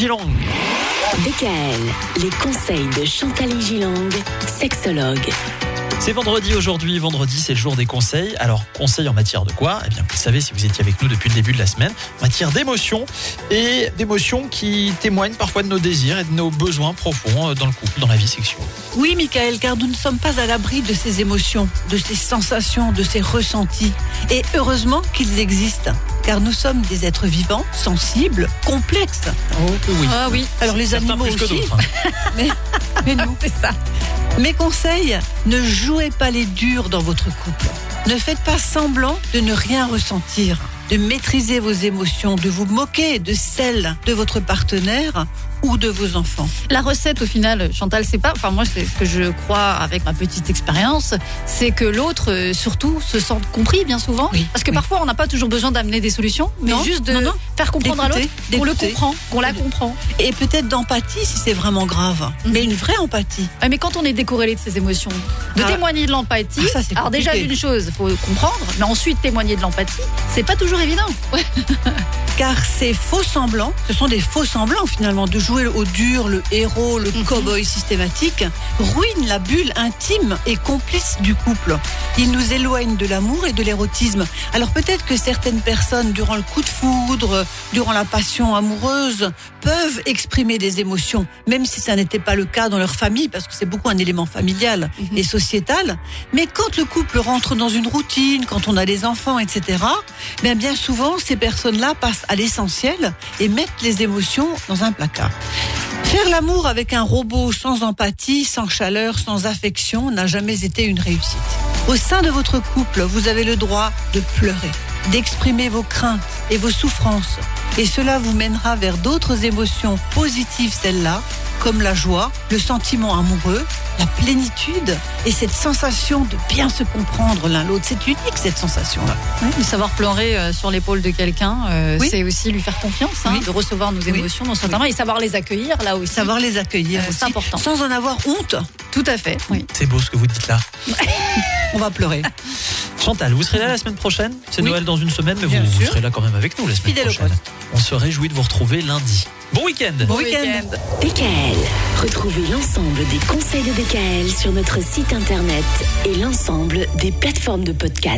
Gilang. DKL, les conseils de Chantal Gilang, sexologue. C'est vendredi aujourd'hui. Vendredi, c'est le jour des conseils. Alors, conseils en matière de quoi? Eh bien, vous le savez si vous étiez avec nous depuis le début de la semaine, en matière d'émotions et d'émotions qui témoignent parfois de nos désirs et de nos besoins profonds euh, dans le couple, dans la vie sexuelle. Oui, Michael, car nous ne sommes pas à l'abri de ces émotions, de ces sensations, de ces ressentis. Et heureusement qu'ils existent, car nous sommes des êtres vivants, sensibles, complexes. Oh, oui. Ah oui. Alors les Certains animaux plus aussi, hein. mais, mais nous, c'est ça. Mes conseils, ne jouez pas les durs dans votre couple. Ne faites pas semblant de ne rien ressentir, de maîtriser vos émotions, de vous moquer de celles de votre partenaire ou de vos enfants. La recette, au final, Chantal, c'est pas. Enfin, moi, c'est ce que je crois avec ma petite expérience, c'est que l'autre, euh, surtout, se sente compris bien souvent. Oui, Parce que oui. parfois, on n'a pas toujours besoin d'amener des solutions, mais Non, juste de non, non. faire comprendre à l'autre qu'on le comprend, qu'on la comprend. Et peut-être d'empathie si c'est vraiment grave, Mhm. mais une vraie empathie. Ouais, Mais quand on est décorrélé de ses émotions, de Ah. témoigner de l'empathie. Ah, ça, alors déjà d'une chose, faut comprendre, mais ensuite témoigner de l'empathie, c'est pas toujours évident. Car ces faux semblants, ce sont des faux semblants finalement, de jouer au dur, le héros, le Mhm. cow-boy systématique, ruinent la bulle intime et complice du couple. Ils nous éloignent de l'amour et de l'érotisme. Alors peut-être que certaines personnes, durant le coup de foudre, durant la passion amoureuse, peuvent exprimer des émotions, même si ça n'était pas le cas dans leur famille, parce que c'est beaucoup un élément familial Mhm. et sociétal. Mais quand le couple rentre dans une routine, quand on a des enfants, etc., bien, bien souvent, ces personnes-là passent à l'essentiel et mettent les émotions dans un placard. Faire l'amour avec un robot sans empathie, sans chaleur, sans affection n'a jamais été une réussite. Au sein de votre couple, vous avez le droit de pleurer, d'exprimer vos craintes et vos souffrances. Et cela vous mènera vers d'autres émotions positives, celles-là, comme la joie, le sentiment amoureux, la plénitude et cette sensation de bien se comprendre l'un l'autre. C'est unique cette sensation-là. De savoir pleurer euh, sur l'épaule de quelqu'un, euh, Oui. c'est aussi lui faire confiance, hein, Oui. de recevoir nos Oui. émotions, nos sentiments, et savoir les accueillir là aussi. Savoir les accueillir Euh, c'est important. sans en avoir honte. Tout à fait. Oui. C'est beau ce que vous dites là. On va pleurer. Chantal, vous serez là la semaine prochaine? C'est Oui. Noël dans une semaine, mais vous, serez là quand même avec nous la semaine Fidèle prochaine. On se réjouit de vous retrouver lundi. Bon week-end Bon Bon week-end. week-end. DKL, retrouvez l'ensemble des conseils de DKL sur notre site internet et l'ensemble des plateformes de podcast.